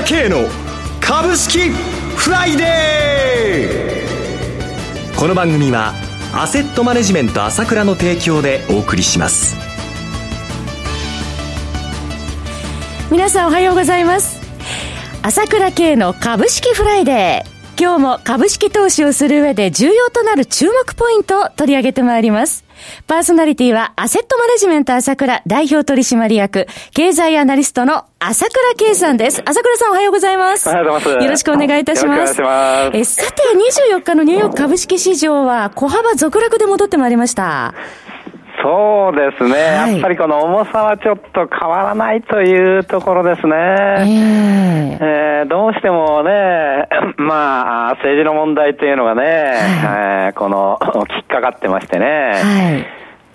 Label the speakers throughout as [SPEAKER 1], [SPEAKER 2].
[SPEAKER 1] 倉慶の株式フライデー。この番組はアセットマネジメント朝倉の提供でお送りします。
[SPEAKER 2] 皆さんおはようございます。朝倉慶の株式フライデー。今日も株式投資をする上で重要となる注目ポイントを取り上げてまいります。パーソナリティはアセットマネジメント朝倉代表取締役、経済アナリストの朝倉圭さんです。朝倉さんおはようございます。
[SPEAKER 3] おはようございます。
[SPEAKER 2] よろしくお願いいたします。
[SPEAKER 3] ます
[SPEAKER 2] えさて、24日のニューヨーク株式市場は小幅続落で戻ってまいりました。
[SPEAKER 3] そうですね、はい、やっぱりこの重さはちょっと変わらないというところですね。えー、えー、どうしてもね、まあ、政治の問題というのがね、はい、えー、この、きっかかってましてね、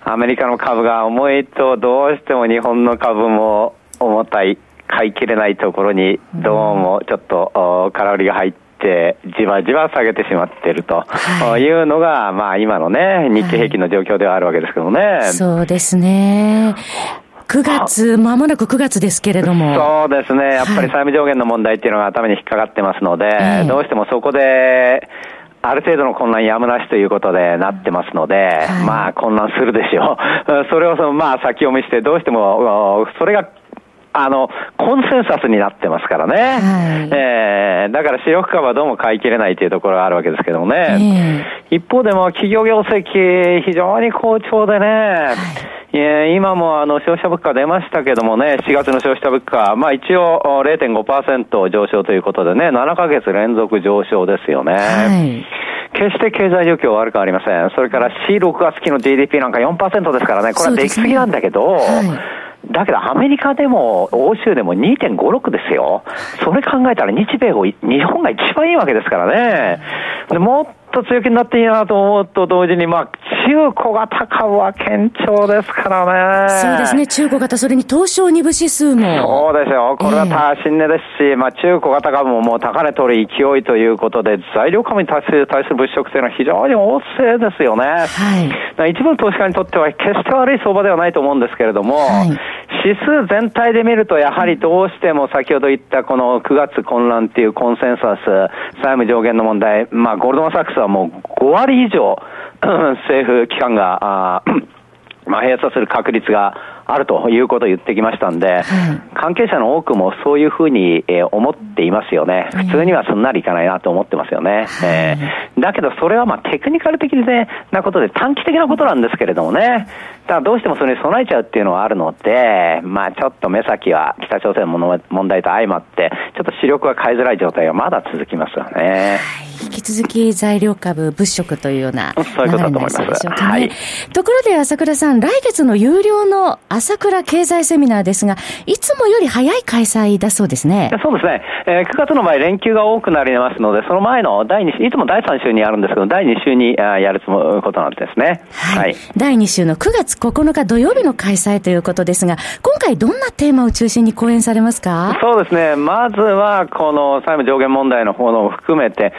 [SPEAKER 3] はい、アメリカの株が重いと、どうしても日本の株も重たい、買い切れないところに、どうもちょっと、空売りが入って、て、じわじわ下げてしまっているというのが、まあ今のね、日経平均の状況ではあるわけですけどね。はい、
[SPEAKER 2] そうですね。9月、まもなく9月ですけれども。
[SPEAKER 3] そうですね。やっぱり債務上限の問題っていうのが頭に引っかかってますので、はい、どうしてもそこで、ある程度の混乱やむなしということでなってますので、はい、まあ混乱するでしょう。それをそのまあ先読みして、どうしても、それがあの、コンセンサスになってますからね。はい、えー、だから主力株はどうも買い切れないというところがあるわけですけどもね。えー、一方でも企業業績非常に好調でね、はい、今もあの消費者物価出ましたけどもね、4月の消費者物価、まあ一応0.5%上昇ということでね、7ヶ月連続上昇ですよね。はい決して経済状況は悪くありません。それから C6 月期の GDP なんか4%ですからね、これは出来すぎなんだけど、だけどアメリカでも欧州でも2.56ですよ。それ考えたら日米を、日本が一番いいわけですからね。でもっと強気になっていいなと思うと同時に、まあ、中小型株は堅調ですから
[SPEAKER 2] ね。そうですね。中小型、それに東証2部指数
[SPEAKER 3] も。そうですよ。これは多新値ですし、えー、まあ、中小型株ももう高値取る勢いということで、材料株に対する対する物色というのは非常に旺盛ですよね。はい。一部の投資家にとっては決して悪い相場ではないと思うんですけれども、はい、指数全体で見ると、やはりどうしても先ほど言ったこの9月混乱っていうコンセンサス、債務上限の問題、まあ、ゴールドマンサックスはもう5割以上、政府機関が、まあ、閉鎖する確率があるということを言ってきましたんで、はい、関係者の多くもそういうふうに、えー、思っていますよね。普通にはすんなりいかないなと思ってますよね。はい、えー、だけどそれはまあテクニカル的なことで短期的なことなんですけれどもね。ただどうしてもそれに備えちゃうっていうのはあるので、まあちょっと目先は北朝鮮の問題と相まって、ちょっと視力が買いづらい状態がまだ続きますよね。
[SPEAKER 2] 引き続き材料株、物色というような
[SPEAKER 3] そういうことだと思います。でしょうかね。はい、
[SPEAKER 2] ところで朝倉さん、来月の有料の朝倉経済セミナーですが、いつもより早い開催だそうですね。
[SPEAKER 3] そうですね。えー、9月の場合、連休が多くなりますので、その前の第2週、いつも第3週にあるんですけど、第2週にやることなんですね。
[SPEAKER 2] はい。はい、第2週の9月9日土曜日の開催ということですが、今回どんなテーマを中心に講演されますか？
[SPEAKER 3] そうですね。まずは、この債務上限問題の方のを含めて、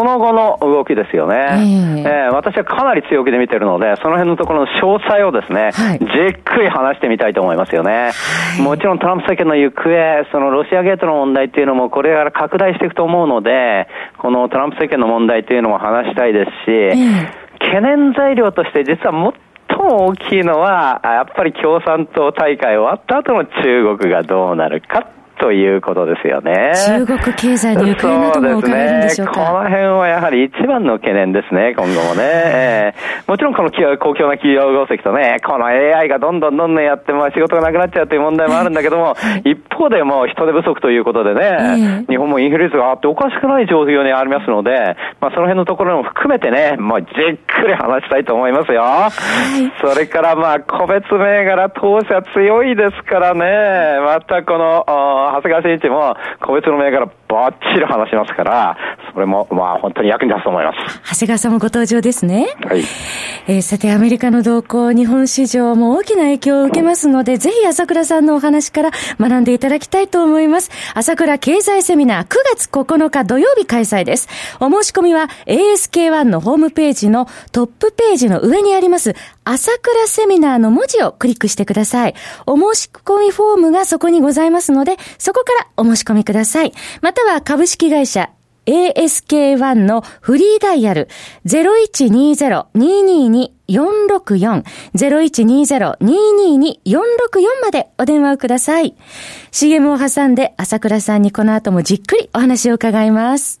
[SPEAKER 3] その後の動きですよね。えー、えー、私はかなり強気で見てるので、その辺のところの詳細をですね、はい、じっくり話してみたいと思いますよね。はい、もちろんトランプ政権の行方、そのロシアゲートの問題っていうのもこれから拡大していくと思うので、このトランプ政権の問題っていうのも話したいですし、えー、懸念材料として実はもっとも大きいのは、やっぱり共産党大会終わった後の中国がどうなるかということですよね。
[SPEAKER 2] 中国経済の行方なども伺えるんでしょうか。
[SPEAKER 3] この辺はやはり一番の懸念ですね、今後もね。えー、もちろんこの公共な企業業績とね、この AI がどんどんどんどんやって、まあ仕事がなくなっちゃうという問題もあるんだけども、一方でも人手不足ということでね、日本もインフレ率があっておかしくない状況にありますので、まあその辺のところも含めてね、もうじっくり話したいと思いますよ。はい、それからまあ個別銘柄投資は強いですからね、またこの、長谷川慎一も個別の銘柄ばっちり話しますから、それも、まあ、本当に役に立つと思います。
[SPEAKER 2] 長谷川さんもご登場ですね。
[SPEAKER 3] はい。
[SPEAKER 2] えー、さて、アメリカの動向、日本市場も大きな影響を受けますので、ぜひ朝倉さんのお話から学んでいただきたいと思います。朝倉経済セミナー9月9日土曜日開催です。お申し込みは ASK1 のホームページのトップページの上にあります朝倉セミナーの文字をクリックしてください。お申し込みフォームがそこにございますので、そこからお申し込みください。または株式会社 ASK1 のフリーダイヤル0120-222-464 0120-222-464までお電話をください。CM を挟んで朝倉さんにこの後もじっくりお話を伺います。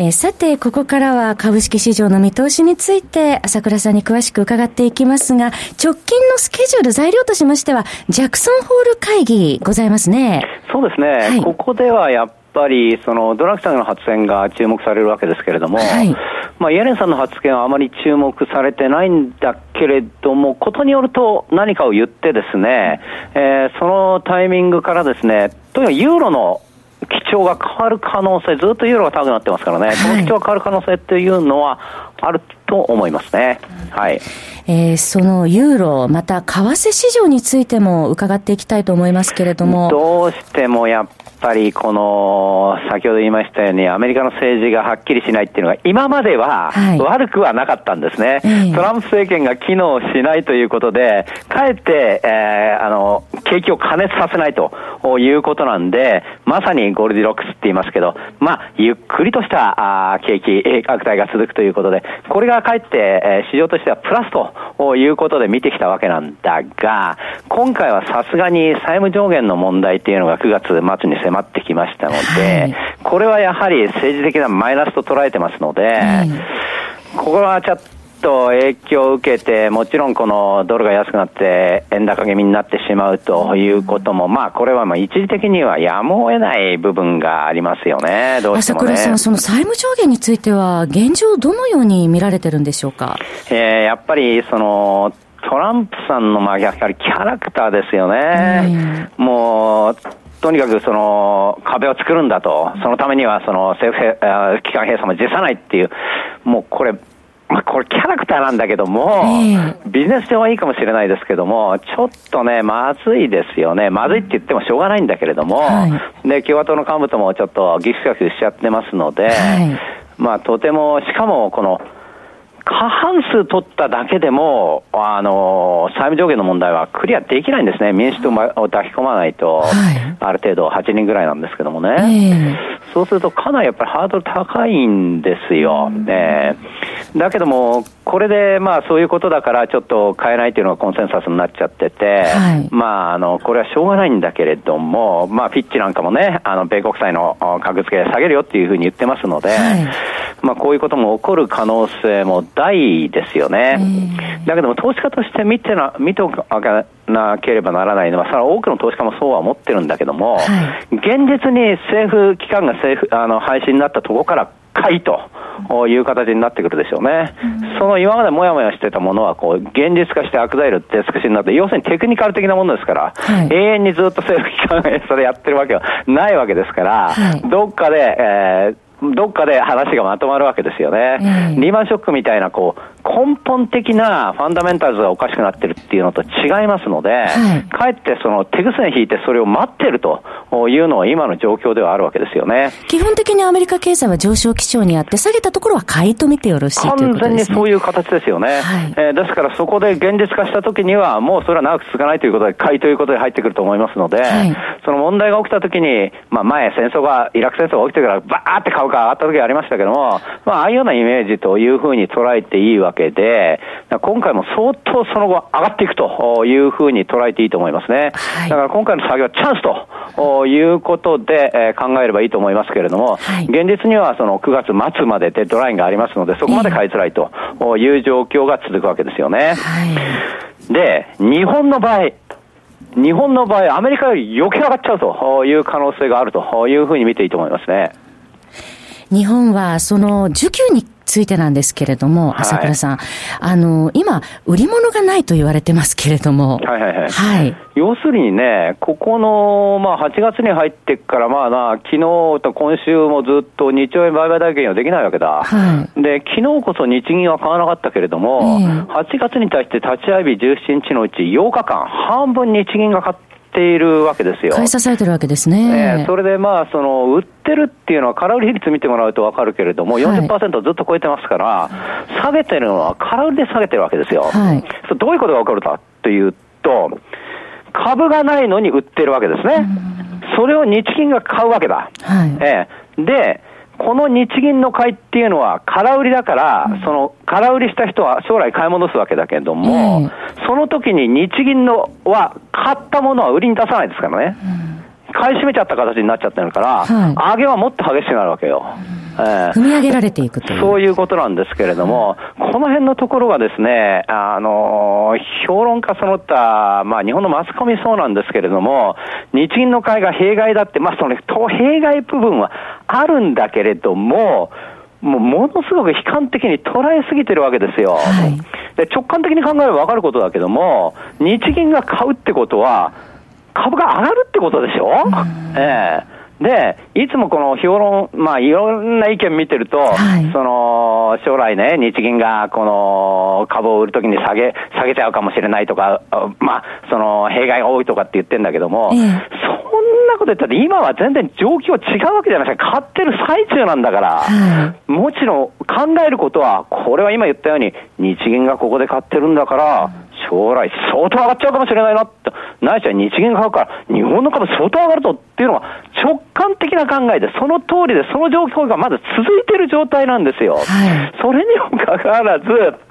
[SPEAKER 2] えー、さて、ここからは株式市場の見通しについて、朝倉さんに詳しく伺っていきますが、直近のスケジュール、材料としましては、ジャクソンホール会議ございますね。
[SPEAKER 3] そうですね。はい、ここではやっぱり、その、ドラクさんの発言が注目されるわけですけれども、はい、まあ、イエレンさんの発言はあまり注目されてないんだけれども、ことによると何かを言ってですね、えー、そのタイミングからですね、とにかくユーロの基調が変わる可能性、ずっとユーロが高くなってますからね、はい、この基調が変わる可能性っていうのはあると思いますね。はい。
[SPEAKER 2] えー、そのユーロ、また為替市場についても伺っていきたいと思いますけれども。
[SPEAKER 3] どうしてもやっぱりこの、先ほど言いましたように、アメリカの政治がはっきりしないっていうのが、今までは悪くはなかったんですね。はい、トランプ政権が機能しないということで、かえって、えー、あの、景気を加熱させないということなんで、まさにゴールディロックスって言いますけど、まあ、ゆっくりとしたあ景気拡大が続くということで、これがかえって、えー、市場としてはプラスということで見てきたわけなんだが、今回はさすがに債務上限の問題っていうのが9月末に迫ってきましたので、はい、これはやはり政治的なマイナスと捉えてますので、はい、ここはちょっと影響を受けて、もちろんこのドルが安くなって、円高気味になってしまうということも、まあ、これはまあ一時的にはやむを得ない部分がありますよね、どうしても、ね、
[SPEAKER 2] 朝倉さん、その債務上限については、現状、どのように見られてるんでしょうか？
[SPEAKER 3] えー、やっぱりそのトランプさんのまあやはりキャラクターですよね。もうとにかくその壁を作るんだと、そのためにはその政府機関閉鎖も辞さないっていう、もうこれ、まあ、これキャラクターなんだけども、ビジネス上はいいかもしれないですけども、ちょっとね、まずいですよね。まずいって言ってもしょうがないんだけれども、はい、で、共和党の幹部ともちょっとギクシャクしちゃってますので、はい、まあ、とても、しかもこの、過半数取っただけでも、あの、債務上限の問題はクリアできないんですね。民主党を抱き込まないと、はい、ある程度8人ぐらいなんですけどもね。えー、そうするとかなりやっぱりハードル高いんですよ。ね、だけども、これでまあそういうことだからちょっと変えないというのがコンセンサスになっちゃってて、はい、まああの、これはしょうがないんだけれども、まあフィッチなんかもね、あの、米国債の格付け下げるよっていうふうに言ってますので、はい、まあこういうことも起こる可能性も大ですよね。だけども投資家として見てな、見ておかなければならないのは、それは多くの投資家もそうは思ってるんだけども、はい、現実に政府機関が政府、あの、廃止になったところから買いという形になってくるでしょうね。その今までもやもやしてたものは、こう、現実化して悪材料って少しになって、要するにテクニカル的なものですから、はい、永遠にずっと政府機関がそれやってるわけはないわけですから、はい、どっかで、えーどっかで話がまとまるわけですよね。リーマンショックみたいな、こう、根本的なファンダメンタルズがおかしくなってるっていうのと違いますので、はい、かえってその手ぐすね引いてそれを待ってるというのは今の状況ではあるわけですよね。
[SPEAKER 2] 基本的にアメリカ経済は上昇基調にあって、下げたところは買いと見てよろしいということですね。
[SPEAKER 3] 完全にそういう形ですよね。はい、えー、ですからそこで現実化したときには、もうそれは長く続かないということで、買いということで入ってくると思いますので、はい、その問題が起きたときに、まあ前戦争が、イラク戦争が起きてからバーって株価上がった時ありましたけども、まあああいうようなイメージというふうに捉えていいわけで、今回も相当その後上がっていくというふうに捉えていいと思いますね。はい、だから今回の下げはチャンスということで、え考えればいいと思いますけれども、はい、現実にはその9月末までデッドラインがありますので、そこまで買いづらいという状況が続くわけですよね。はい、で、日本の場合、日本の場合、アメリカより余計上がっちゃうという可能性があるというふうに見ていいと思いますね。
[SPEAKER 2] 日本はその需給についてなんですけれども、朝倉さん、はい、あの、今、売り物がないと言われてますけれども。
[SPEAKER 3] はいはいはい。はい。要するにね、ここの、まあ、8月に入ってから、まあな、昨日と今週もずっと2兆円売買代金はできないわけだ。はい。で、昨日こそ日銀は買わなかったけれども、えー、8月に対して立ち会い日17日のうち8日間、半分日銀が買って、ているわけですよ。
[SPEAKER 2] 買い支えてるわけですね。
[SPEAKER 3] えー、それでまあ、その、売ってるっていうのは、空売り比率見てもらうとわかるけれども、40%ずっと超えてますから、下げてるのは空売りで下げてるわけですよ。はい、どういうことが起こるかというと、株がないのに売ってるわけですね。それを日銀が買うわけだ。はい、えー、で、この日銀の買いっていうのは空売りだから、うん、その空売りした人は将来買い戻すわけだけども、うん、その時に日銀のは買ったものは売りに出さないですからね。うん。買い占めちゃった形になっちゃってるから、はい、上げはもっと激しくなるわけよ。
[SPEAKER 2] えー、踏み上げられていくと
[SPEAKER 3] いう。そういうことなんですけれども、この辺のところがですね、あの、評論家その他、まあ日本のマスコミそうなんですけれども、日銀の買いが弊害だって、まあその弊害部分はあるんだけれども、もうものすごく悲観的に捉えすぎてるわけですよ。はい、で直感的に考えれば分かることだけども、日銀が買うってことは、株が上がるってことでしょ、うええで、いつもこの評論、まあいろんな意見見てると、はい、その、将来ね、日銀がこの株を売るときに下げ、下げちゃうかもしれないとか、まあ、その、弊害が多いとかって言ってんだけども、ええ、そんなこと言ったって今は全然状況違うわけじゃないですか。買ってる最中なんだから、はい、もちろん考えることは、これは今言ったように、日銀がここで買ってるんだから、将来相当上がっちゃうかもしれないなって、ないしは日銀が買うから、日本の株相当上がるとっていうのは直感的な考えで、その通りで、その状況がまだ続いている状態なんですよ。はい、それにもかかわらず、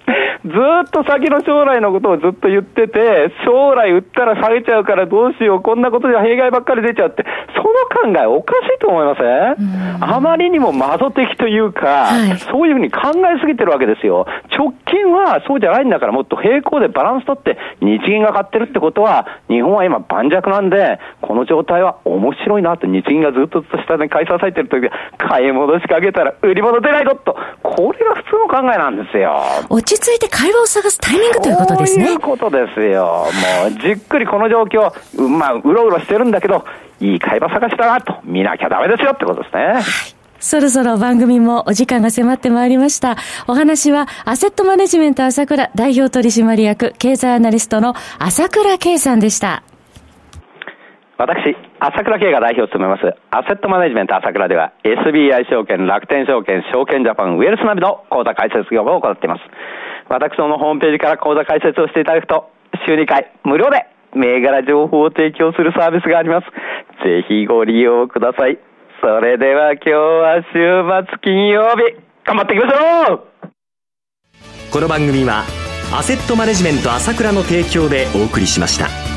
[SPEAKER 3] ずっと先の将来のことをずっと言ってて、将来売ったら下げちゃうからどうしよう、こんなことじゃ弊害ばっかり出ちゃうって、その考えおかしいと思いません？あまりにも謎的というか、はい、そういうふうに考えすぎてるわけですよ。直近はそうじゃないんだから、もっと平行でバランス取って、日銀が買ってるってことは、日本は今盤石なんで、この状態は面白いなって、日銀がずっと下で買い支えてる時買い戻しかけたら売り物出ないぞと、これが普通の考えなんですよ。
[SPEAKER 2] 落ち着いて会話を探すタイミングということですね。
[SPEAKER 3] そういうことですよ。もう、じっくりこの状況、まあ、うろうろしてるんだけど、いい会話探しだなと見なきゃダメですよってことですね。はい
[SPEAKER 2] そろそろ番組もお時間が迫ってまいりました。お話は、アセットマネジメント朝倉代表取締役経済アナリストの朝倉圭さんでした。
[SPEAKER 3] 私、朝倉慶が代表を務めます、アセットマネジメント朝倉では、SBI 証券、楽天証券、証券ジャパン、ウェルスナビの口座開設業務を行っています。私どものホームページから口座開設をしていただくと、週2回無料で銘柄情報を提供するサービスがあります。ぜひご利用ください。それでは今日は週末金曜日、頑張っていきましょう
[SPEAKER 1] この番組は、アセットマネジメント朝倉の提供でお送りしました。